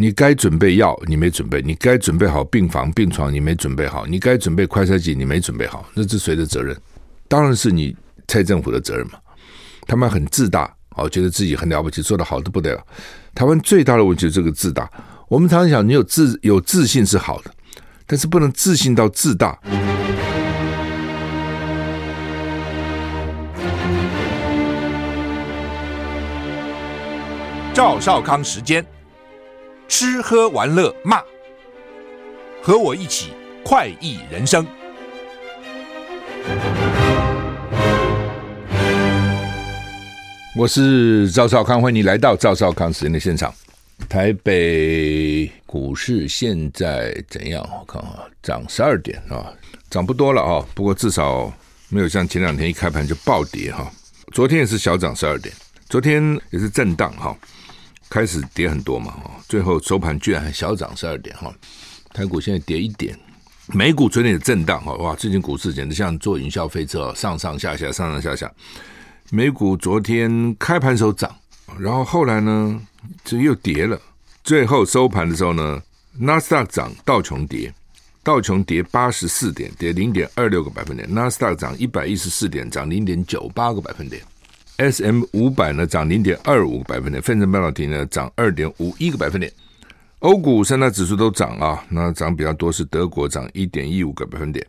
你该准备药你没准备，你该准备好病房病床你没准备好，你该准备快筛剂你没准备好，那是谁的责任？当然是你蔡政府的责任嘛。他们很自大，哦，觉得自己很了不起，做得好的不得了。台湾最大的问题就是这个自大。我们常常想，你有自有自信是好的，但是不能自信到自大。赵少康时间，吃喝玩乐骂，和我一起快意人生。我是赵少康，欢迎你来到赵少康时间的现场。台北股市现在怎样？我看啊，涨十二点啊，涨不多了啊，不过至少没有像前两天一开盘就暴跌哈。昨天也是小涨十二点，昨天也是震荡哈。开始跌很多嘛，最后收盘居然还小涨十二点哈，台股现在跌一点，美股昨天也震荡哈，哇，最近股市简直像坐云霄飞车，上上下下，上上下下。美股昨天开盘时候涨，然后后来呢，这又跌了，最后收盘的时候呢，纳斯达克涨，道琼跌，道琼跌八十四点，跌零点二六个百分点，纳斯达克涨一百一十四点，涨零点九八个百分点。S M 五百呢涨零点二五个百分点，费城半导体呢涨二点五一个百分点，欧股三大指数都涨啊，那涨比较多是德国涨一点一五个百分点，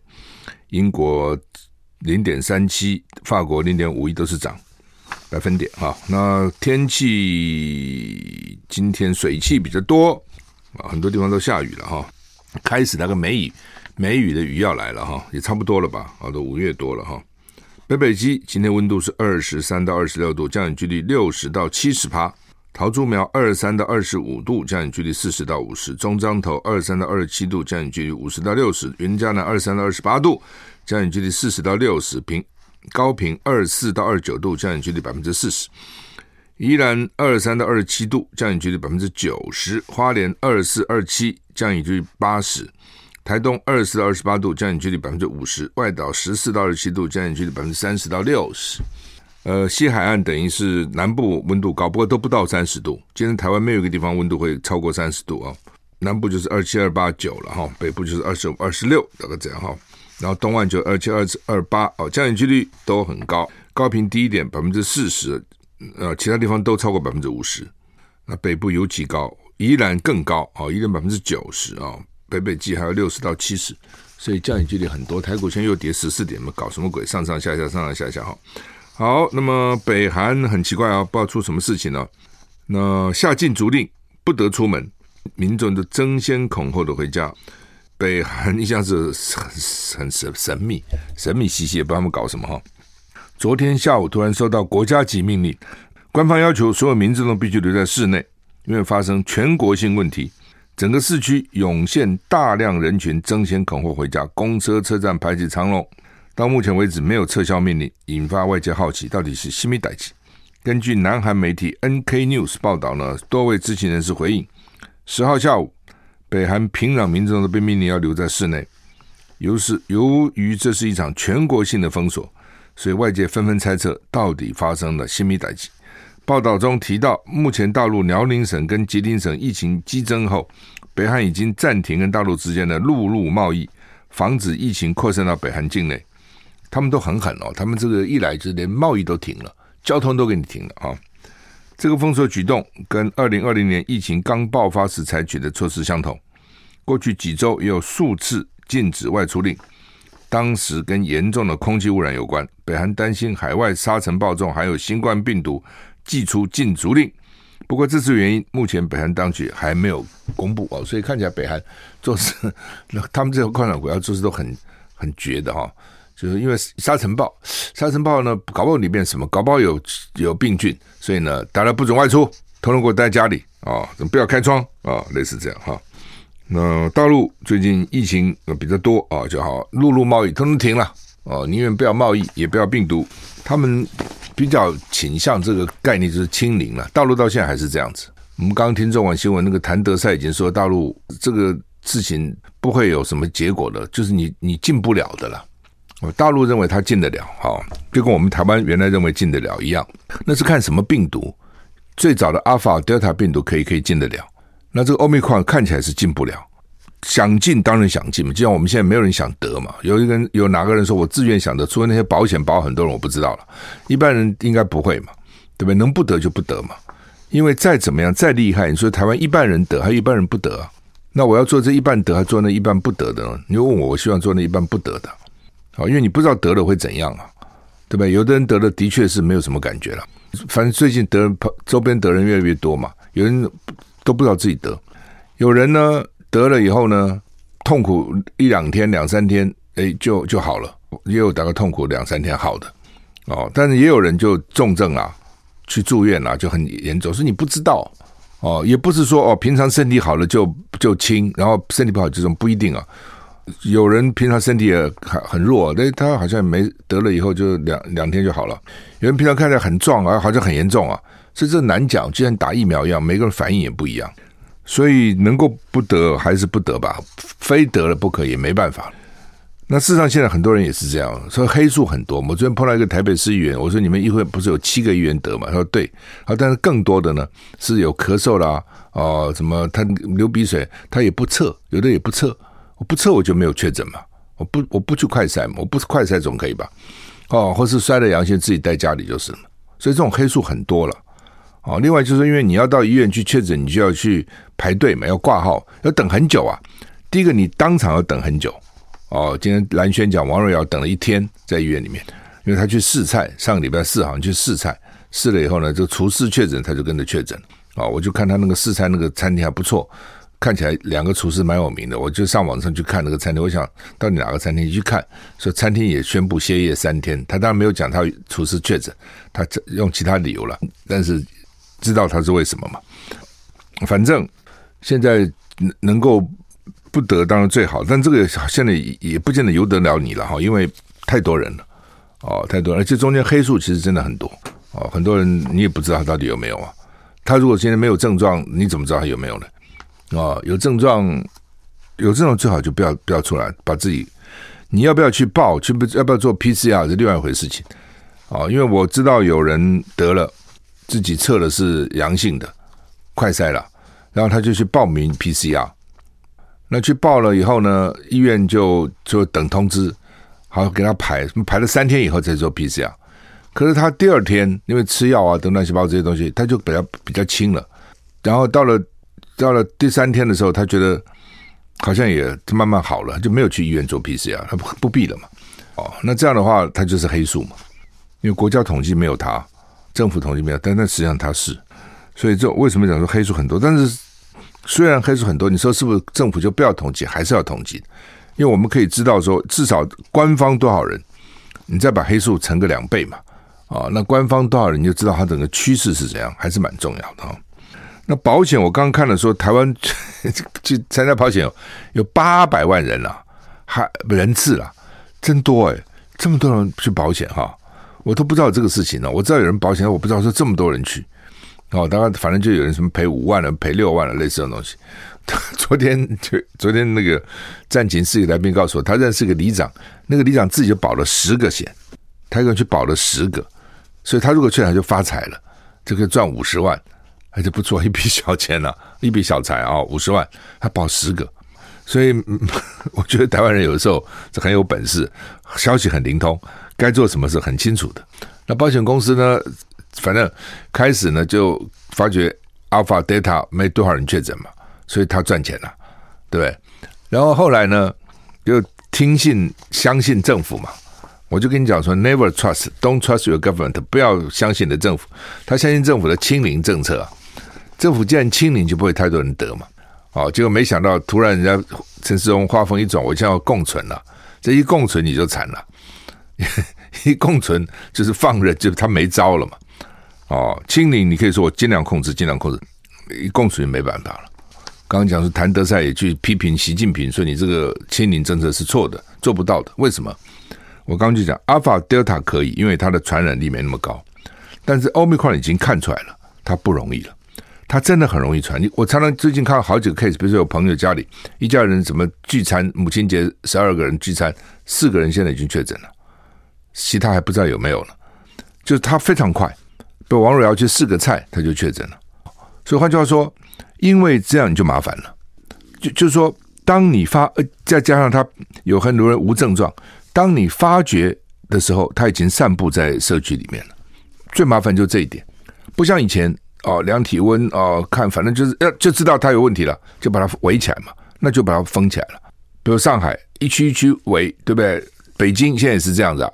英国零点三七，法国零点五一都是涨百分点哈。那天气今天水汽比较多啊，很多地方都下雨了哈，开始那个梅雨梅雨的雨要来了哈，也差不多了吧，啊都五月多了哈。北北基今天温度是二十三到二十六度，降雨几率六十到七十趴。桃竹苗二十三到二十五度，降雨几率四十到五十。中彰投二十三到二十七度，降雨几率五十到六十。云嘉南二十三到二十八度，降雨几率四十到六十。平高屏二四到二九度，降雨几率百分之四十。宜兰二三到二十七度，降雨几率百分之九十。花莲二四、二七，降雨几率八十。台东二十四到二十八度，降雨几率百分之五十；外岛十四到二十七度，降雨几率百分之三十到六十。呃，西海岸等于是南部温度高，不过都不到三十度。今天台湾没有一个地方温度会超过三十度啊，南部就是二七、二八、九了哈，北部就是二十五、二十六，大概这样哈。然后东岸就二七、二二八哦，降雨几率都很高。高频低一点，百分之四十，呃，其他地方都超过百分之五十。那北部尤其高，宜兰更高哦，宜兰百分之九十啊。北北基还有六十到七十，所以降雨几率很多。台股现在又跌十四点嘛，搞什么鬼？上上下下，上上下下哈。好，那么北韩很奇怪啊，不知道出什么事情呢？那下禁足令，不得出门，民众都争先恐后的回家。北韩一向是很很神神秘、神秘兮兮，也不知道他们搞什么哈。昨天下午突然收到国家级命令，官方要求所有民众都必须留在室内，因为发生全国性问题。整个市区涌现大量人群，争先恐后回家，公车车站排起长龙。到目前为止没有撤销命令，引发外界好奇，到底是什么代志？根据南韩媒体 NK News 报道呢，多位知情人士回应：十号下午，北韩平壤民众都被命令要留在室内。由是由于这是一场全国性的封锁，所以外界纷纷猜测到底发生了新米代志。报道中提到，目前大陆辽宁省跟吉林省疫情激增后，北韩已经暂停跟大陆之间的陆路贸易，防止疫情扩散到北韩境内。他们都很狠哦，他们这个一来就连贸易都停了，交通都给你停了啊！这个封锁举动跟二零二零年疫情刚爆发时采取的措施相同。过去几周也有数次禁止外出令，当时跟严重的空气污染有关。北韩担心海外沙尘暴中还有新冠病毒。祭出禁足令，不过这次原因目前北韩当局还没有公布。哦，所以看起来北韩做事，他们这个共产国家做事都很很绝的哈、就是因为沙尘暴，沙尘暴呢搞不好里面什么，搞不好有有病菌，所以呢大家不准外出，通通给我待在家里。啊，不要开窗。啊、类似这样哈、那大陆最近疫情比较多啊、就好陆路贸易通通停了。哦，宁愿不要贸易，也不要病毒，他们。比较倾向这个概念就是清零了，大陆到现在还是这样子。我们刚刚听中文新闻，那个谭德赛已经说大陆这个事情不会有什么结果的，就是你你进不了的了。大陆认为他进得了，哈，就跟我们台湾原来认为进得了一样。那是看什么病毒，最早的阿尔法、德尔塔病毒可以可以进得了，那这个 Omicron 看起来是进不了，想进当然想进嘛，就像我们现在没有人想得嘛。有一个人有哪个人说我自愿想得，除了那些保险保很多人我不知道了，一般人应该不会嘛，对不对？能不得就不得嘛，因为再怎么样再厉害，你说台湾一半人得，还有一半人不得，那我要做这一半得，还做那一半不得的呢？你问我，我希望做那一半不得的，好，因为你不知道得了会怎样啊，对不对？有的人得了的确是没有什么感觉了，反正最近得周边得人越来越多嘛，有人。都不知道自己得，有人呢得了以后呢，痛苦一两天、两三天，哎，就就好了。也有大概痛苦两三天好的，哦，但是也有人就重症啊，去住院啊，就很严重。所以你不知道哦，也不是说哦，平常身体好了就就轻，然后身体不好这种不一定啊。有人平常身体也很很弱，但他好像没得了以后就两两天就好了。有人平常看起来很壮啊，好像很严重啊。所以这难讲，就像打疫苗一样，每个人反应也不一样，所以能够不得还是不得吧，非得了不可也没办法。那事实上现在很多人也是这样，说黑数很多。我昨天碰到一个台北市议员，我说你们议会不是有七个议员得吗？他说对，啊，但是更多的呢是有咳嗽啦，哦、什么他流鼻水，他也不测，有的也不测，我不测我就没有确诊嘛，我不我不去快筛嘛，我不是快筛总可以吧？哦，或是筛了阳性自己待家里就是了，所以这种黑数很多了。哦，另外就是因为你要到医院去确诊，你就要去排队嘛，要挂号，要等很久啊。第一个，你当场要等很久。哦，今天蓝轩讲王瑞瑶等了一天在医院里面，因为他去试菜，上个礼拜四好像去试菜，试了以后呢，这个厨师确诊，他就跟着确诊。啊，我就看他那个试菜那个餐厅还不错，看起来两个厨师蛮有名的，我就上网上去看那个餐厅，我想到底哪个餐厅去看，说餐厅也宣布歇业三天，他当然没有讲他厨师确诊，他用其他理由了，但是。知道他是为什么吗？反正现在能能够不得当然最好，但这个现在也不见得由得了你了哈，因为太多人了哦，太多，而且中间黑数其实真的很多哦，很多人你也不知道他到底有没有啊。他如果现在没有症状，你怎么知道他有没有呢？哦，有症状，有症状最好就不要不要出来，把自己你要不要去报，去不要不要做 PCR 是另外一回事情哦，因为我知道有人得了。自己测的是阳性的，快筛了，然后他就去报名 PCR，那去报了以后呢，医院就就等通知，好给他排，排了三天以后再做 PCR，可是他第二天因为吃药啊等乱七八糟这些东西，他就比较比较轻了，然后到了到了第三天的时候，他觉得好像也慢慢好了，就没有去医院做 PCR，他不不必了嘛，哦，那这样的话他就是黑数嘛，因为国家统计没有他。政府统计没有，但那实际上它是，所以这为什么讲说黑数很多？但是虽然黑数很多，你说是不是政府就不要统计？还是要统计？因为我们可以知道说，至少官方多少人，你再把黑数乘个两倍嘛，啊，那官方多少人你就知道它整个趋势是怎样，还是蛮重要的啊。那保险我刚刚看了说，台湾 去参加保险有有八百万人了，还人次了，真多哎，这么多人去保险哈。我都不知道这个事情呢，我知道有人保险，我不知道说这么多人去，哦，当然反正就有人什么赔五万了，赔六万了，类似的东西。昨天就昨天那个战情室的来宾告诉我，他认识个里长，那个里长自己就保了十个险，他一个人去保了十个，所以他如果去他就发财了，就可以赚五十万，还是不错，一笔小钱呢，一笔小财啊，五十万，他保十个，所以 我觉得台湾人有的时候是很有本事，消息很灵通。该做什么是很清楚的。那保险公司呢？反正开始呢就发觉 Alpha Data 没多少人确诊嘛，所以他赚钱了，对？然后后来呢，就听信相信政府嘛。我就跟你讲说，Never trust, don't trust your government，不要相信你的政府。他相信政府的清零政策啊，政府既然清零，就不会太多人得嘛。哦，结果没想到突然人家陈世荣话锋一转，我现在要共存了。这一共存你就惨了。一共存就是放任，就是他没招了嘛。哦，清零你可以说我尽量控制，尽量控制。一共存没办法了。刚刚讲说谭德塞也去批评习近平，说你这个清零政策是错的，做不到的。为什么？我刚刚就讲阿尔法、德尔塔可以，因为它的传染力没那么高。但是欧米克已经看出来了，它不容易了。它真的很容易传。你我常常最近看到好几个 case，比如说有朋友家里一家人怎么聚餐，母亲节十二个人聚餐，四个人现在已经确诊了。其他还不知道有没有呢，就是他非常快，比如王瑞瑶去试个菜，他就确诊了。所以换句话说，因为这样你就麻烦了。就就是说，当你发呃，再加上他有很多人无症状，当你发觉的时候，他已经散布在社区里面了。最麻烦就这一点，不像以前哦，量体温哦，看反正就是呃，就知道他有问题了，就把它围起来嘛，那就把它封起来了。比如上海一区一区围，对不对？北京现在也是这样子啊，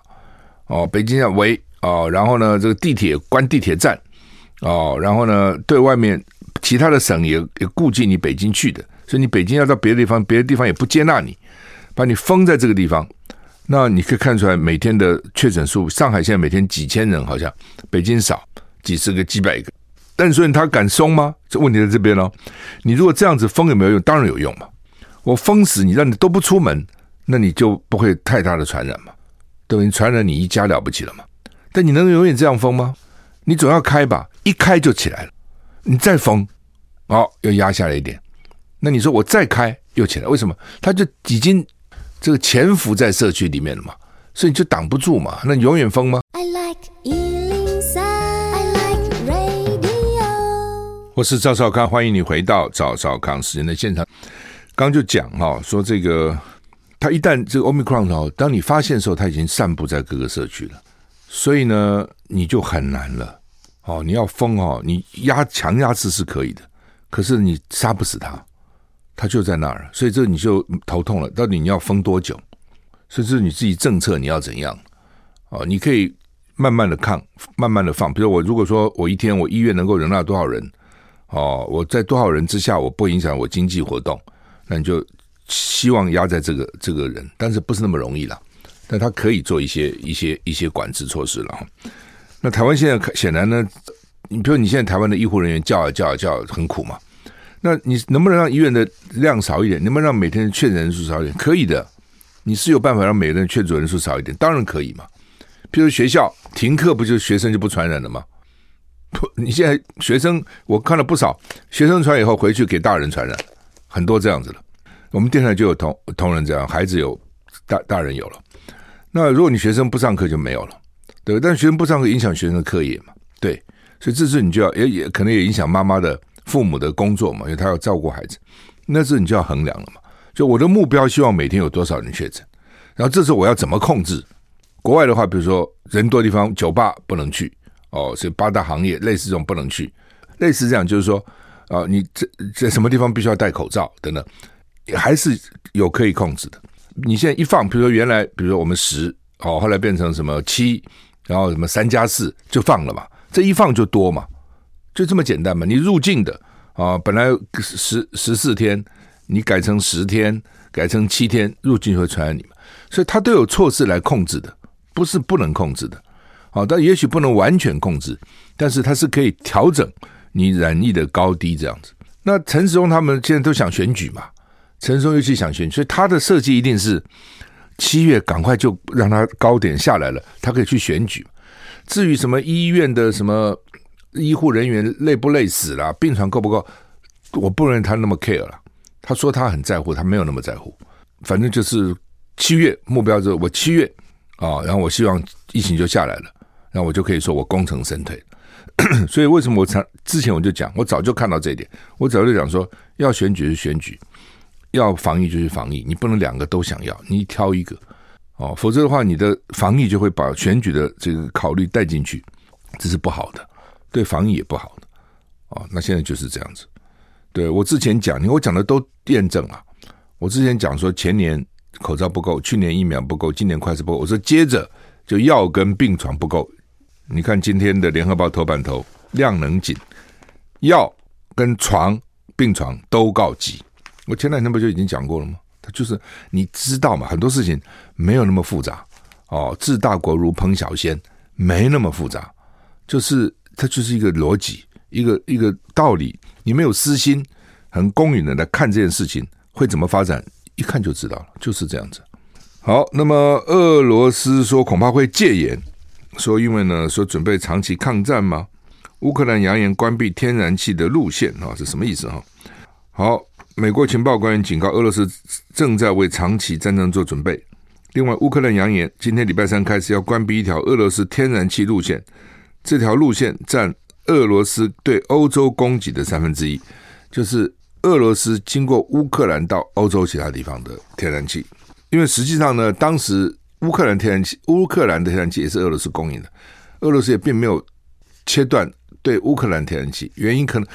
哦，北京要围哦，然后呢，这个地铁关地铁站哦，然后呢，对外面其他的省也也顾忌你北京去的。所以你北京要到别的地方，别的地方也不接纳你，把你封在这个地方。那你可以看出来，每天的确诊数，上海现在每天几千人，好像北京少几十个、几百个。但所以他敢松吗？这问题在这边喽。你如果这样子封有没有用？当然有用嘛。我封死你，让你都不出门，那你就不会太大的传染嘛。对，你传染你一家了不起了嘛。但你能永远这样封吗？你总要开吧，一开就起来了。你再封，哦，又压下来一点。那你说我再开又起来，为什么？它就已经这个潜伏在社区里面了嘛，所以你就挡不住嘛。那你永远封吗？I like 103, I like radio。我是赵少康，欢迎你回到赵少康时间的现场。刚就讲哈，说这个它一旦这个 Omicron 哦，当你发现的时候，它已经散布在各个社区了，所以呢，你就很难了。哦，你要封哦，你压强压制是可以的，可是你杀不死他。他就在那儿，所以这你就头痛了。到底你要封多久？甚至你自己政策你要怎样？哦，你可以慢慢的抗，慢慢的放。比如我如果说我一天我医院能够容纳多少人，哦，我在多少人之下我不影响我经济活动，那你就希望压在这个这个人，但是不是那么容易了。但他可以做一些一些一些管制措施了。那台湾现在显然呢，你比如你现在台湾的医护人员叫啊叫啊叫，很苦嘛。那你能不能让医院的量少一点？能不能让每天的确诊人数少一点？可以的，你是有办法让每个人确诊人数少一点，当然可以嘛。譬如学校停课，不就学生就不传染了吗？不，你现在学生我看了不少，学生传以后回去给大人传染，很多这样子的。我们电台就有同同仁这样，孩子有，大大人有了。那如果你学生不上课就没有了，对？但学生不上课影响学生的课业嘛，对，所以这次你就要也也可能也影响妈妈的。父母的工作嘛，因为他要照顾孩子，那这你就要衡量了嘛。就我的目标，希望每天有多少人确诊，然后这时候我要怎么控制？国外的话，比如说人多的地方，酒吧不能去哦，所以八大行业类似这种不能去，类似这样就是说啊、你这在什么地方必须要戴口罩等等，还是有可以控制的。你现在一放，比如说原来，比如说我们十哦，后来变成什么七，然后什么三加四就放了嘛，这一放就多嘛。就这么简单嘛？你入境的啊，本来十十四天，你改成十天，改成七天，入境会传染你嘛。所以它都有措施来控制的，不是不能控制的。好，但也许不能完全控制，但是它是可以调整你染疫的高低这样子。那陈时中他们现在都想选举嘛？陈时中尤其想选举，所以他的设计一定是七月赶快就让他高点下来了，他可以去选举。至于什么医院的什么？医护人员累不累死了？病床够不够？我不认为他那么 care 了。他说他很在乎，他没有那么在乎。反正就是七月目标就是我七月啊，然后我希望疫情就下来了，然后我就可以说我功成身退。所以为什么我常之前我就讲，我早就看到这一点，我早就讲说要选举是选举，要防疫就是防疫，你不能两个都想要，你挑一个哦，否则的话你的防疫就会把选举的这个考虑带进去，这是不好的。对防疫也不好的哦，那现在就是这样子。对我之前讲，你我讲的都验证啊。我之前讲说前年口罩不够，去年疫苗不够，今年快筛不够。我说接着就药跟病床不够。你看今天的联合报头版头，量能紧，药跟床病床都告急。我前两天不就已经讲过了吗？他就是你知道嘛，很多事情没有那么复杂哦。治大国如烹小鲜，没那么复杂，就是。它就是一个逻辑，一个一个道理。你没有私心，很公允的来看这件事情会怎么发展，一看就知道了，就是这样子。好，那么俄罗斯说恐怕会戒严，说因为呢说准备长期抗战吗？乌克兰扬言关闭天然气的路线啊，是什么意思哈？好，美国情报官员警告俄罗斯正在为长期战争做准备。另外，乌克兰扬言今天礼拜三开始要关闭一条俄罗斯天然气路线。这条路线占俄罗斯对欧洲供给的三分之一，就是俄罗斯经过乌克兰到欧洲其他地方的天然气。因为实际上呢，当时乌克兰天然气，乌克兰的天然气也是俄罗斯供应的，俄罗斯也并没有切断对乌克兰天然气。原因可能，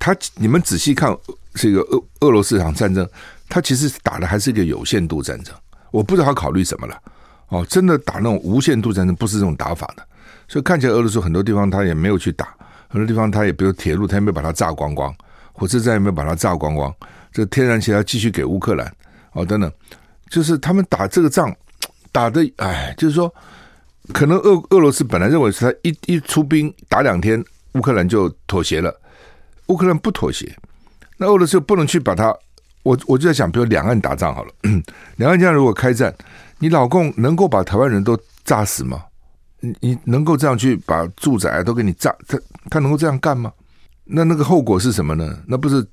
他你们仔细看这个俄俄罗斯这场战争，他其实打的还是一个有限度战争。我不知道他考虑什么了。哦，真的打那种无限度战争不是这种打法的，所以看起来俄罗斯很多地方他也没有去打，很多地方他也比如铁路，他也没有把它炸光光，火车站也没有把它炸光光，这天然气要继续给乌克兰，哦等等。就是他们打这个仗打的，哎，就是说，可能俄俄罗斯本来认为是他一一出兵打两天，乌克兰就妥协了。乌克兰不妥协，那俄罗斯又不能去把它。我我就在想，比如两岸打仗好了，两岸这样如果开战，你老共能够把台湾人都炸死吗？你你能够这样去把住宅都给你炸？他他能够这样干吗？那那个后果是什么呢？那不是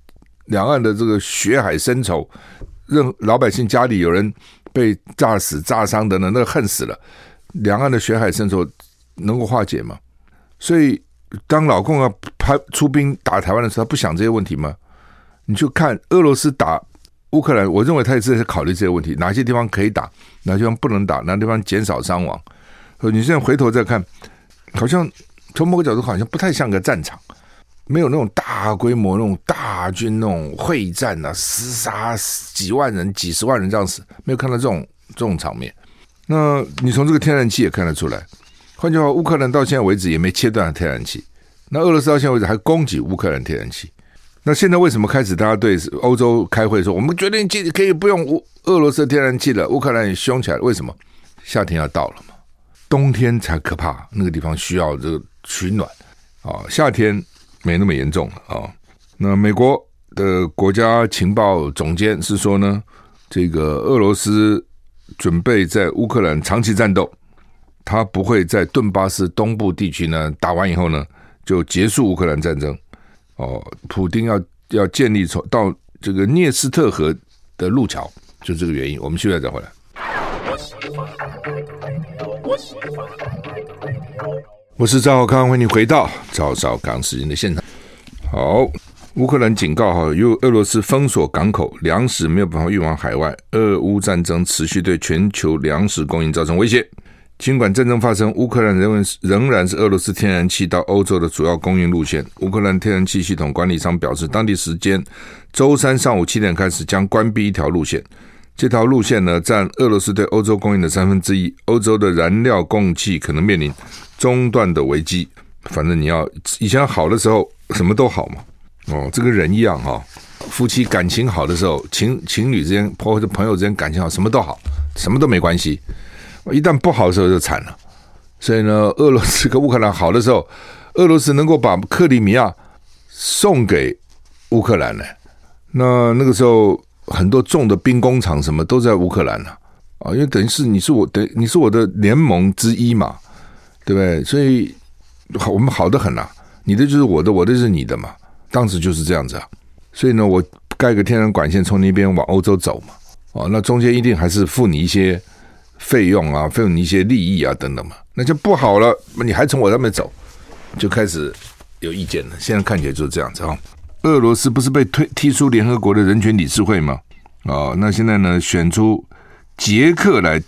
两岸的这个血海深仇？任老百姓家里有人被炸死、炸伤的呢，那恨死了。两岸的血海深仇能够化解吗？所以，当老共要派出兵打台湾的时候，他不想这些问题吗？你就看俄罗斯打乌克兰，我认为他也是在考虑这些问题：哪些地方可以打，哪些地方不能打，哪些地方减少伤亡。你现在回头再看，好像从某个角度好像不太像个战场。没有那种大规模、那种大军、那种会战啊，厮杀几万人、几十万人这样子，没有看到这种这种场面。那你从这个天然气也看得出来。换句话，乌克兰到现在为止也没切断天然气。那俄罗斯到现在为止还供给乌克兰天然气。那现在为什么开始大家对欧洲开会说，我们决定可以不用乌俄罗斯天然气了？乌克兰也凶起来，为什么？夏天要到了嘛，冬天才可怕，那个地方需要这个取暖啊，夏天。没那么严重啊、那美国的国家情报总监是说呢，这个俄罗斯准备在乌克兰长期战斗，他不会在顿巴斯东部地区呢打完以后呢就结束乌克兰战争。哦，普丁要要建立从到这个涅斯特河的路桥，就这个原因。我们现在再回来。我是赵少康，欢迎回到赵少康时间的现场。好，乌克兰警告哈，由俄罗斯封锁港口，粮食没有办法运往海外，俄乌战争持续对全球粮食供应造成威胁。尽管战争发生，乌克兰仍然仍然是俄罗斯天然气到欧洲的主要供应路线。乌克兰天然气系统管理商表示，当地时间周三上午七点开始将关闭一条路线。这条路线呢，占俄罗斯对欧洲供应的三分之一，欧洲的燃料供应器可能面临中断的危机，反正你要以前好的时候什么都好嘛，哦，这个人一样哈、夫妻感情好的时候，情情侣之间或者朋友之间感情好，什么都好，什么都没关系。一旦不好的时候就惨了。所以呢，俄罗斯跟乌克兰好的时候，俄罗斯能够把克里米亚送给乌克兰呢，那那个时候很多重的兵工厂什么都在乌克兰呢，啊，因为等于是你是我等你是我的联盟之一嘛。对不对？所以，我们好得很呐、你的就是我的，我的是你的嘛。当时就是这样子啊。所以呢，我盖个天然管线从那边往欧洲走嘛。哦，那中间一定还是付你一些费用啊，付你一些利益啊等等嘛。那就不好了，你还从我那边走，就开始有意见了。现在看起来就是这样子啊。俄罗斯不是被推踢出联合国的人权理事会吗？哦，那现在呢，选出捷克来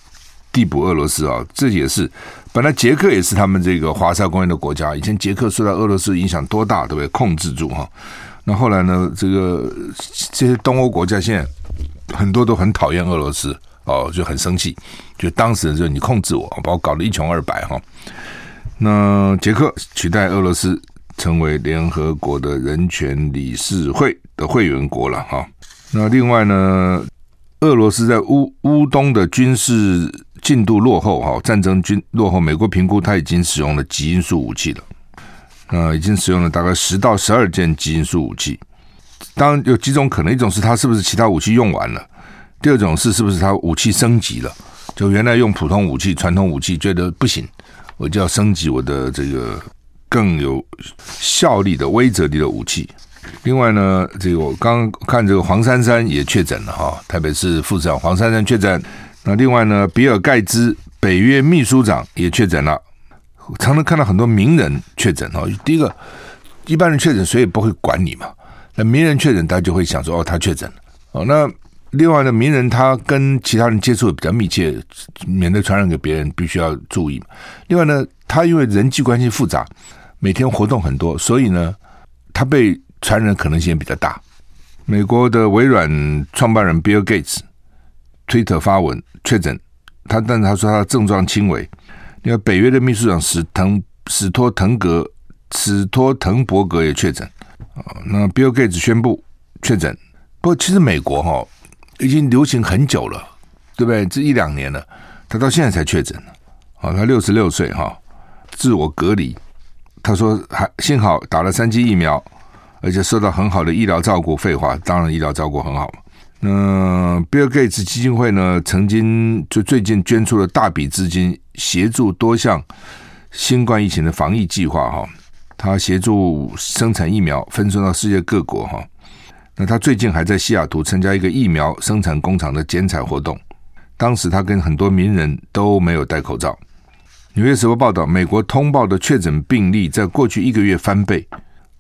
递补俄罗斯啊，这也是。本来捷克也是他们这个华沙公约的国家，以前捷克受到俄罗斯影响多大，对不对？控制住哈。那后来呢，这个这些东欧国家现在很多都很讨厌俄罗斯哦，就很生气，就当时就你控制我，把我搞得一穷二白哈。那捷克取代俄罗斯成为联合国的人权理事会的会员国了哈。那另外呢，俄罗斯在乌乌东的军事。进度落后哈，战争军落后。美国评估他已经使用了极音速武器了，呃，已经使用了大概十到十二件极音速武器。当然有几种可能，一种是他是不是其他武器用完了，第二种是是不是他武器升级了，就原来用普通武器、传统武器觉得不行，我就要升级我的这个更有效力的威慑力的武器。另外呢，这个我刚看这个黄珊珊也确诊了哈，台北市副市长黄珊珊确诊。那另外呢，比尔盖茨北约秘书长也确诊了，常常看到很多名人确诊哈。第一个，一般人确诊谁也不会管你嘛。那名人确诊，大家就会想说哦，他确诊了哦。那另外呢，名人他跟其他人接触比较密切，免得传染给别人，必须要注意。另外呢，他因为人际关系复杂，每天活动很多，所以呢，他被传染可能性也比较大。美国的微软创办人 Bill Gates 推特发文确诊，他但是他说他症状轻微。另外，北约的秘书长史滕史托滕格史托滕伯格也确诊啊。那比尔盖茨宣布确诊，不过其实美国哈。已经流行很久了，对不对？这一两年了，他到现在才确诊。好，他六十六岁哈，自我隔离。他说还幸好打了三剂疫苗，而且受到很好的医疗照顾。废话，当然医疗照顾很好嘛。那比尔盖茨基金会呢，曾经就最近捐出了大笔资金，协助多项新冠疫情的防疫计划哈。他协助生产疫苗，分送到世界各国哈。那他最近还在西雅图参加一个疫苗生产工厂的剪彩活动，当时他跟很多名人都没有戴口罩。纽约时报报道，美国通报的确诊病例在过去一个月翻倍，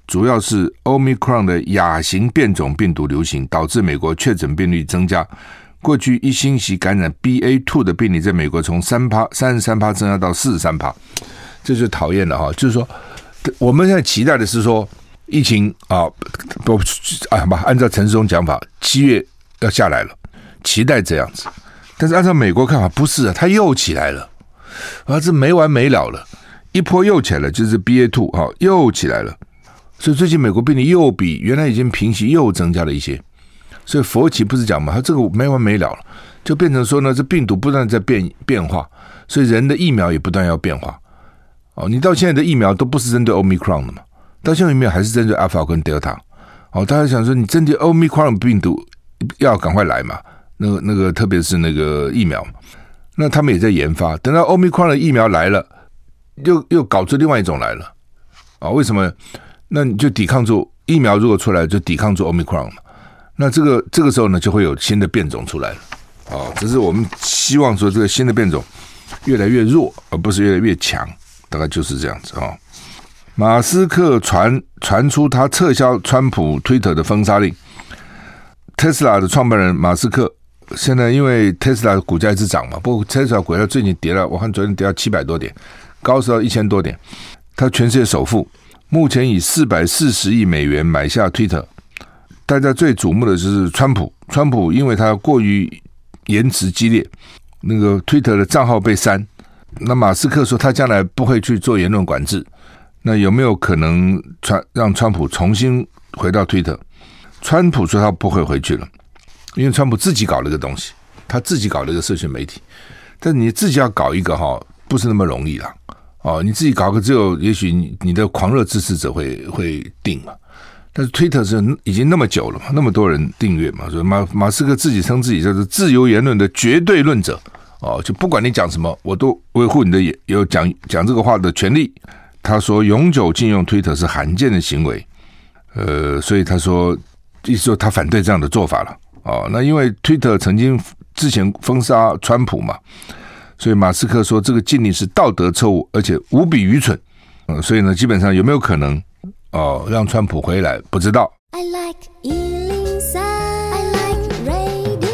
主要是 Omicron 的亚型变种病毒流行导致美国确诊病例增加。过去一星期感染 BA two 的病例在美国从三趴三十三趴增加到四十三趴，这就讨厌了哈。就是说，我们现在期待的是说。疫情啊，不啊不，按照陈世忠讲法，七月要下来了，期待这样子。但是按照美国看法，不是啊，它又起来了，啊，这没完没了了，一波又起来了，就是 BA two 哈，又起来了。所以最近美国病例又比原来已经平息，又增加了一些。所以佛奇不是讲嘛，他这个没完没了了，就变成说呢，这病毒不断在变变化，所以人的疫苗也不断要变化。哦，你到现在的疫苗都不是针对 Omicron 的嘛？到现在没有还是针对 Alpha 跟 Delta，哦，大家想说你针对 Omicron 病毒要赶快来嘛？那个那个，特别是那个疫苗，那他们也在研发。等到 Omicron 的疫苗来了，又又搞出另外一种来了，啊、哦？为什么？那你就抵抗住疫苗，如果出来就抵抗住 Omicron。那这个这个时候呢，就会有新的变种出来了，哦？只是我们希望说这个新的变种越来越弱，而不是越来越强，大概就是这样子啊。哦马斯克传传出他撤销川普推特的封杀令。特斯拉的创办人马斯克现在因为特斯拉的股价一直涨嘛，不过特斯拉股价最近跌了，我看昨天跌到七百多点，高收到一千多点。他全世界首富，目前以四百四十亿美元买下推特。大家最瞩目的就是川普，川普因为他过于言辞激烈，那个推特的账号被删。那马斯克说他将来不会去做言论管制。那有没有可能川让川普重新回到推特？川普说他不会回去了，因为川普自己搞了个东西，他自己搞了一个社群媒体。但你自己要搞一个哈，不是那么容易啦。哦，你自己搞个只有也许你你的狂热支持者会会订嘛。但是推特是已经那么久了嘛，那么多人订阅嘛，所以马马斯克自己称自己叫做自由言论的绝对论者哦，就不管你讲什么，我都维护你的有讲讲这个话的权利。他说：“永久禁用推特是罕见的行为，呃，所以他说，意思说他反对这样的做法了。哦，那因为推特曾经之前封杀川普嘛，所以马斯克说这个禁令是道德错误，而且无比愚蠢。嗯，所以呢，基本上有没有可能哦让川普回来，不知道。” I like 103, I like radio。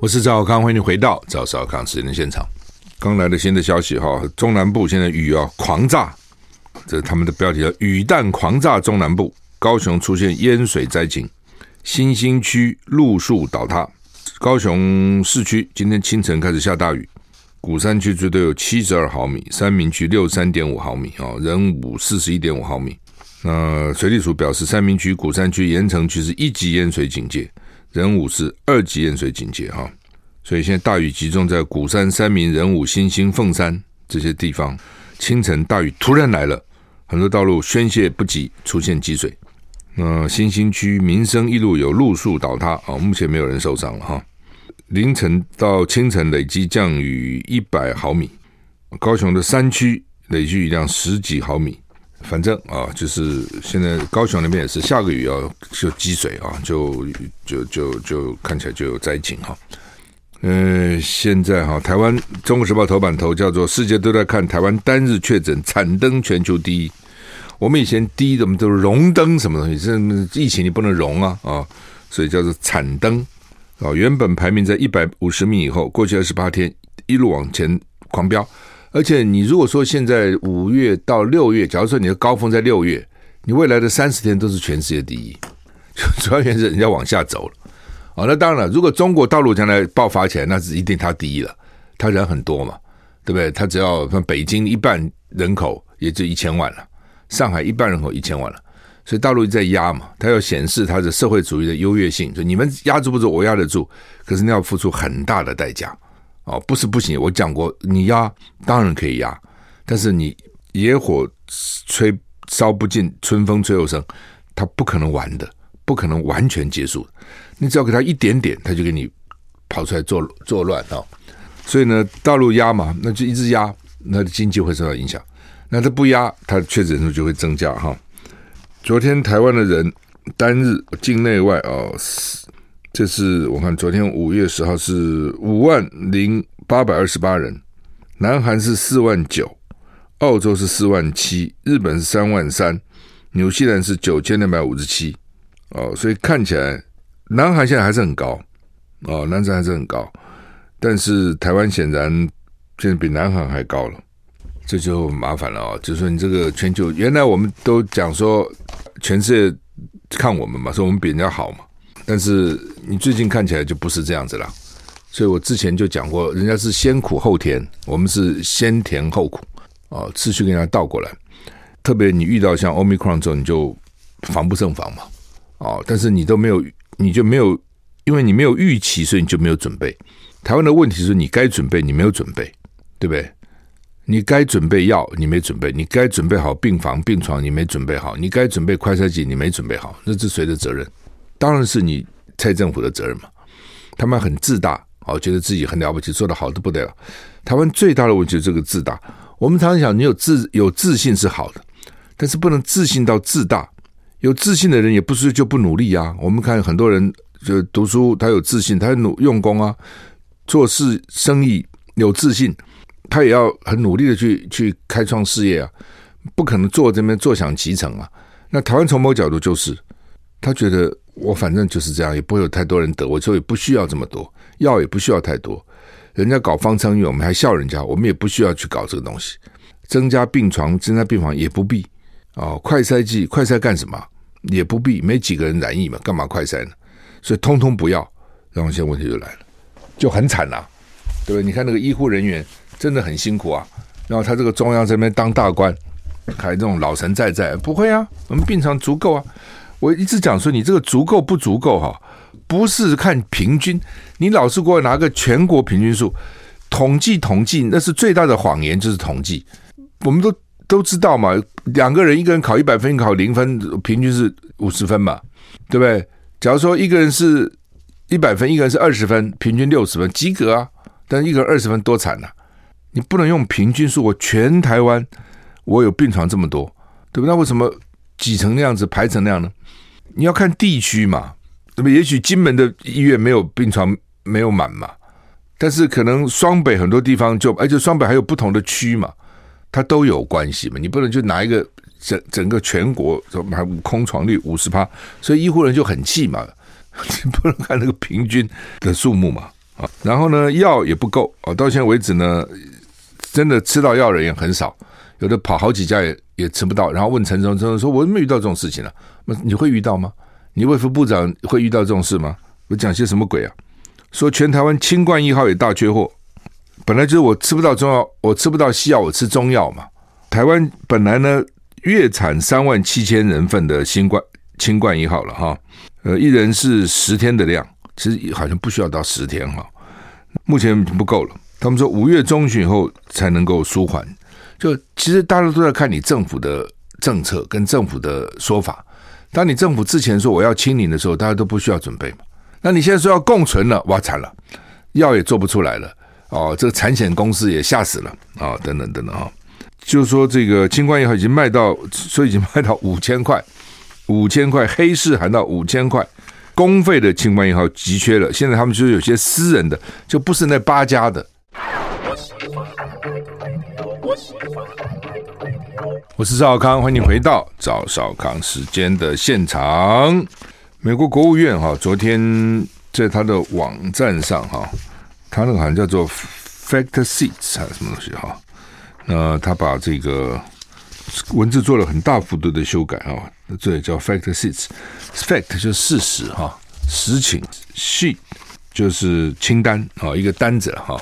我是赵小康，欢迎你回到赵少康时间的现场。刚来的新的消息哈，中南部现在雨啊狂炸，这他们的标题叫“雨弹狂炸中南部”，高雄出现淹水灾情，新兴区路树倒塌，高雄市区今天清晨开始下大雨，鼓山区最多有七十二毫米，三民区六十三点五毫米啊，仁武四十一点五毫米。那水利署表示，三民区、鼓山区、盐埕区是一级淹水警戒，仁武是二级淹水警戒哈。所以现在大雨集中在鼓山、三民、仁武、新兴、凤山这些地方。清晨大雨突然来了，很多道路宣泄不及，出现积水。那新兴区民生一路有路树倒塌啊，目前没有人受伤了哈。凌晨到清晨累积降雨一百毫米，高雄的山区累积雨量十几毫米。反正啊，就是现在高雄那边也是下个雨要就积水啊，就就就，就看起来就有灾情哈。呃，现在哈，台湾《中国时报》头版头叫做“世界都在看台湾单日确诊惨登全球第一”，我们以前滴的我们都是荣登什么东西，这疫情你不能荣啊啊，所以叫做惨登。啊。原本排名在一百五十名以后，过去二十八天一路往前狂飙，而且你如果说现在五月到六月，假如说你的高峰在六月，你未来的三十天都是全世界第一，主要原因是人家往下走了。哦。那当然了，如果中国大陆将来爆发起来，那是一定他第一了，他人很多嘛。对不对？他只要像北京一半人口也就一千万了，上海一半人口一千万了，所以大陆在压嘛，他要显示他的社会主义的优越性，就你们压住不住，我压得住，可是你要付出很大的代价哦，不是不行，我讲过，你压当然可以压，但是你野火吹烧不尽，春风吹又生，他不可能完的，不可能完全结束，你只要给他一点点，他就给你跑出来作作乱哦。所以呢，大陆压嘛，那就一直压，那经济会受到影响。那它不压，它确诊数就会增加哈。昨天台湾的人单日境内外啊，这是我看昨天五月十号是五万零八百二十八人，南韩是四万九，澳洲是四万七，日本是三万三，纽西兰是九千两百五十七。哦，所以看起来南韩现在还是很高，哦，南韩还是很高。但是台湾显然现在比南韩还高了，这就麻烦了啊、哦！就是说你这个全球，原来我们都讲说全世界看我们嘛，说我们比人家好嘛。但是你最近看起来就不是这样子了。所以我之前就讲过，人家是先苦后甜，我们是先甜后苦啊，次序跟人家倒过来。特别你遇到像 Omicron 之后，你就防不胜防嘛。哦，但是你都没有，你就没有，因为你没有预期，所以你就没有准备。台湾的问题是你该准备，你没有准备，对不对？你该准备药，你没准备；你该准备好病房、病床，你没准备好；你该准备快筛剂，你没准备好。那是谁的责任？当然是你蔡政府的责任嘛。他们很自大，哦，觉得自己很了不起，做得好的不得了。台湾最大的问题就是这个自大。我们常常讲，你有自有自信是好的，但是不能自信到自大。有自信的人也不是就不努力啊。我们看很多人就读书，他有自信，他努用功啊。做事生意有自信，他也要很努力的去去开创事业啊，不可能坐这边坐享其成啊。那台湾从某角度就是，他觉得我反正就是这样，也不会有太多人得，我就也不需要这么多药，也不需要太多。人家搞方舱医院，我们还笑人家，我们也不需要去搞这个东西。增加病床，增加病房也不必、哦。快筛剂，快筛干什么？也不必，没几个人染疫嘛，干嘛快筛呢？所以通通不要，然后现在问题就来了。就很惨呐、对不对？你看那个医护人员真的很辛苦啊。然后他这个中央这边当大官，还这种老神在在，不会啊，我们病床足够啊。我一直讲说，你这个足够不足够哈，不是看平均，你老是给我拿个全国平均数，统计统计，那是最大的谎言，就是统计。我们都都知道嘛，两个人一个人考一百分，考零分，平均是五十分嘛，对不对？假如说一个人是。一百分，一个人是二十分，平均六十分，及格啊！但一个人二十分多惨呐、你不能用平均数，我全台湾我有病床这么多，对不对？那为什么挤成那样子，排成那样呢？你要看地区嘛，那么？也许金门的医院没有病床没有满嘛，但是可能双北很多地方就，而且双北还有不同的区嘛，它都有关系嘛。你不能就拿一个整整个全国还空床率五十趴，所以医护人就很气嘛。你不能看那个平均的数目嘛啊，然后呢，药也不够啊，到现在为止呢，真的吃到药的人也很少，有的跑好几家也也吃不到。然后问陈时中，陈时中说：“我没遇到这种事情了。”那你会遇到吗？你卫副部长会遇到这种事吗？我讲些什么鬼啊？说全台湾清冠一号也大缺货，本来就是我吃不到中药，我吃不到西药，我吃中药嘛。台湾本来呢，月产三万七千人份的新冠清冠一号了哈。呃，一人是十天的量，其实好像不需要到十天哈，目前已经不够了。他们说五月中旬以后才能够舒缓。就其实大家都在看你政府的政策跟政府的说法。当你政府之前说我要清零的时候，大家都不需要准备嘛。那你现在说要共存了，哇惨了，药也做不出来了哦，这个产险公司也吓死了啊、哦，等等等等啊，就说这个清冠一号已经卖到，说已经卖到五千块。五千块，黑市喊到五千块，公费的清关一号急缺了。现在他们就有些私人的，就不是那八家的。我是赵康，欢迎回到赵少康时间的现场。美国国务院哈，昨天在他的网站上哈，他那个好像叫做 Factor Sheets 还是什么东西哈，那他把这个文字做了很大幅度的修改啊，这也叫 Factor Sheets，Fact 就是事实哈，实情，Sheet 就是清单啊，一个单子哈。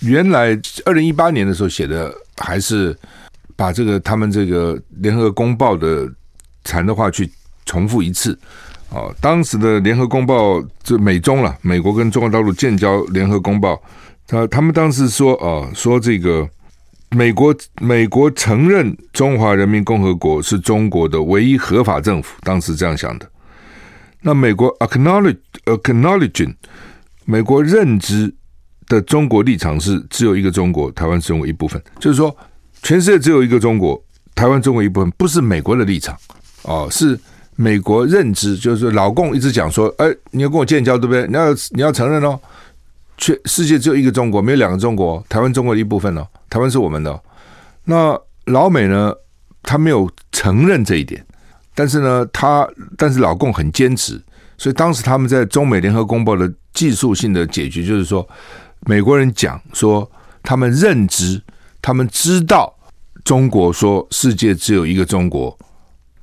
原来二零一八年的时候写的还是。把这个他们这个联合公报的残的话去重复一次，哦，当时的联合公报就美中了，美国跟中国大陆建交联合公报，他他们当时说哦，说这个美国美国承认中华人民共和国是中国的唯一合法政府，当时这样想的。那美国 acknowledge acknowledging 美国认知的中国立场是只有一个中国，台湾是中国一部分，就是说。全世界只有一个中国，台湾中国一部分，不是美国的立场哦，是美国认知，就是老共一直讲说，哎，你要跟我建交，对不对？你要你要承认哦，全世界只有一个中国，没有两个中国，台湾中国的一部分哦，台湾是我们的。那老美呢，他没有承认这一点，但是呢，他但是老共很坚持，所以当时他们在中美联合公报的技术性的解决，就是说，美国人讲说他们认知。他们知道中国说世界只有一个中国，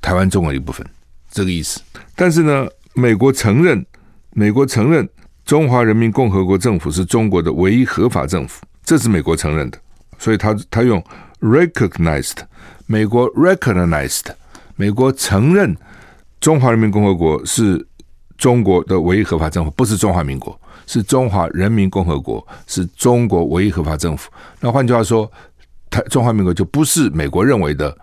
台湾中国的一部分，这个意思。但是呢，美国承认，美国承认中华人民共和国政府是中国的唯一合法政府，这是美国承认的。所以他他用 recognized，美国 recognized，美国承认中华人民共和国是中国的唯一合法政府，不是中华民国，是中华人民共和国，是中国唯一合法政府。那换句话说。台中华民国就不是美国认为的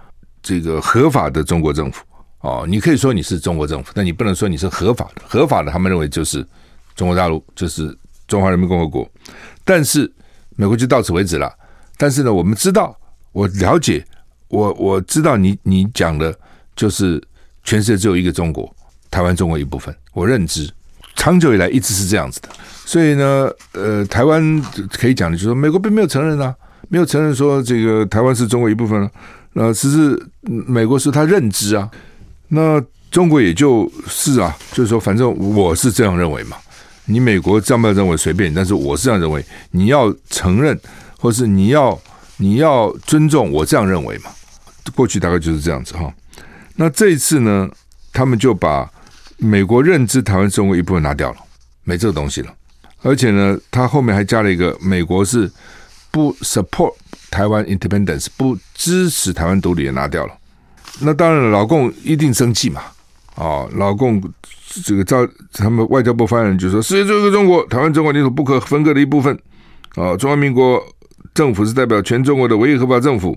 这个合法的中国政府哦，你可以说你是中国政府，但你不能说你是合法的。合法的，他们认为就是中国大陆，就是中华人民共和国。但是美国就到此为止了。但是呢，我们知道，我了解，我我知道你你讲的就是全世界只有一个中国，台湾中国一部分，我认知，长久以来一直是这样子的。所以呢，呃，台湾可以讲的就是说，美国并没有承认啊。没有承认说这个台湾是中国一部分了，呃，只是美国是他认知啊，那中国也就是啊，就是说，反正我是这样认为嘛，你美国这样不这样认为随便，但是我是这样认为，你要承认或是你要你要尊重我这样认为嘛，过去大概就是这样子哈。那这一次呢，他们就把美国认知台湾中国一部分拿掉了，没这个东西了，而且呢，他后面还加了一个美国是。不 support 台湾 independence，不支持台湾独立也拿掉了。那当然了，老共一定生气嘛。哦，老共这个照他们外交部发言人就说：“世界只有一个中国，台湾中国领土不可分割的一部分。”哦，中华民国政府是代表全中国的唯一合法政府。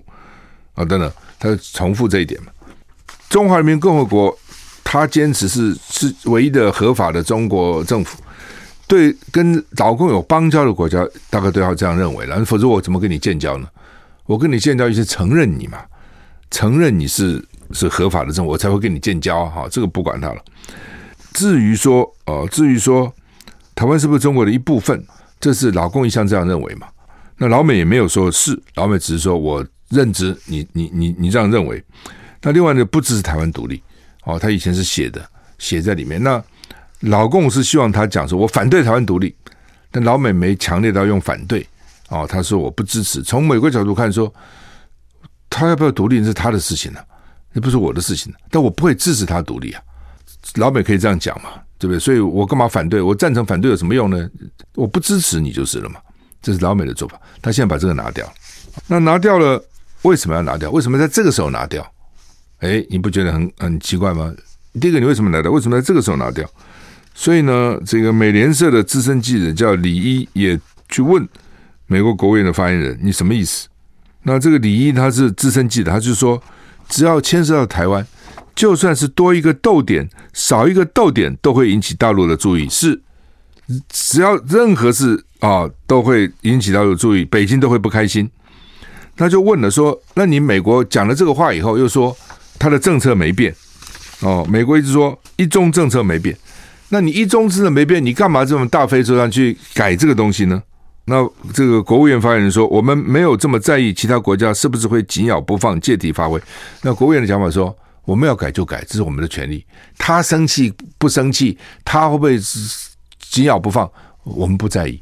啊，等等，他重复这一点嘛。中华人民共和国他坚持是是唯一的合法的中国政府。对，跟老共有邦交的国家，大概都要这样认为了，否则我怎么跟你建交呢？我跟你建交，就是承认你嘛，承认你是是合法的政府，我才会跟你建交。哈，这个不管他了。至于说，呃，至于说台湾是不是中国的一部分，这是老共一向这样认为嘛。那老美也没有说是，老美只是说我认知你，你你你这样认为。那另外呢，不支持台湾独立。哦，他以前是写的，写在里面。那。老共是希望他讲说，我反对台湾独立，但老美没强烈到用反对哦，他说我不支持。从美国角度看，说他要不要独立是他的事情呢、那不是我的事情。但我不会支持他独立啊，老美可以这样讲嘛，对不对？所以我干嘛反对？我赞成反对有什么用呢？我不支持你就是了嘛，这是老美的做法。他现在把这个拿掉，那拿掉了，为什么要拿掉？为什么在这个时候拿掉？哎，你不觉得很很奇怪吗？第一个，你为什么拿掉？为什么在这个时候拿掉？所以呢，这个美联社的资深记者叫李一，也去问美国国务院的发言人：“你什么意思？”那这个李毅他是资深记者，他就说：“只要牵涉到台湾，就算是多一个逗点、少一个逗点，都会引起大陆的注意。是，只要任何事啊，都会引起大陆注意，北京都会不开心。”他就问了说：“那你美国讲了这个话以后，又说他的政策没变哦？美国一直说一中政策没变。”那你一中政策没变，你干嘛这么大费周章去改这个东西呢？那这个国务院发言人说，我们没有这么在意其他国家是不是会紧咬不放、借题发挥。那国务院的讲法说，我们要改就改，这是我们的权利。他生气不生气，他会不会紧咬不放，我们不在意。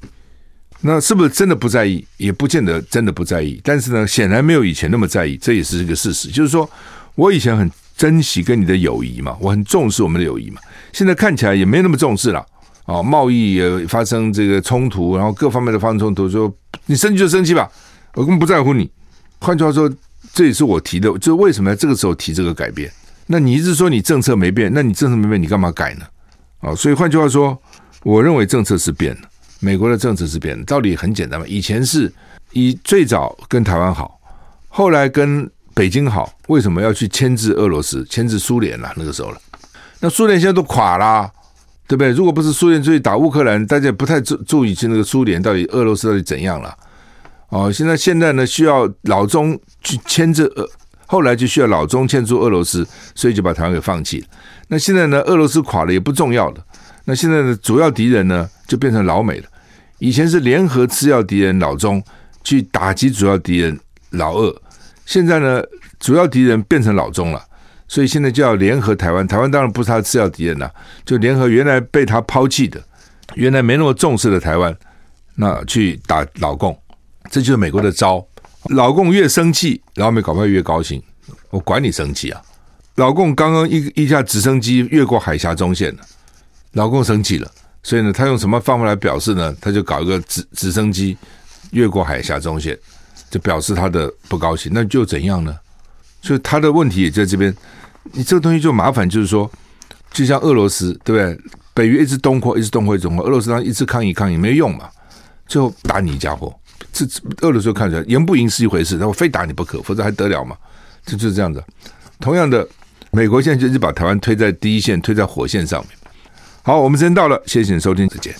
那是不是真的不在意？也不见得真的不在意。但是呢，显然没有以前那么在意，这也是一个事实。就是说我以前很珍惜跟你的友谊嘛，我很重视我们的友谊嘛。现在看起来也没那么重视了。哦，贸易也发生这个冲突，然后各方面的发生冲突，说你生气就生气吧，我根本不在乎你。换句话说，这也是我提的，就为什么在这个时候提这个改变？那你一直说你政策没变，那你政策没变，你干嘛改呢？啊，所以换句话说，我认为政策是变的，美国的政策是变的。道理很简单嘛，以前是以最早跟台湾好，后来跟北京好，为什么要去牵制俄罗斯、牵制苏联了？那个时候了，那苏联现在都垮了。对不对？如果不是苏联出去打乌克兰，大家也不太注注意去那个苏联到底俄罗斯到底怎样了？哦，现在现在呢需要老中去牵制俄，后来就需要老中牵住俄罗斯，所以就把台湾给放弃了。那现在呢，俄罗斯垮了也不重要了。那现在的主要敌人呢就变成老美了。以前是联合次要敌人老中去打击主要敌人老二，现在呢主要敌人变成老中了。所以现在就要联合台湾，台湾当然不是他的次要敌人了，就联合原来被他抛弃的、原来没那么重视的台湾，那去打老共，这就是美国的招。老共越生气，老美搞不好越高兴。我管你生气啊！老共刚刚一一架直升机越过海峡中线了，老共生气了，所以呢，他用什么方法来表示呢？他就搞一个直直升机越过海峡中线，就表示他的不高兴。那就怎样呢？所以他的问题也在这边。你这个东西就麻烦，就是说，就像俄罗斯，对不对？北约一直东扩，一直东扩，东扩，俄罗斯他一直抗议抗议，没用嘛，最后打你一家伙。这俄罗斯看起来赢不赢是一回事，但我非打你不可，否则还得了嘛？就就是这样子。同样的，美国现在就是把台湾推在第一线，推在火线上面。好，我们时间到了，谢谢你收听，再见。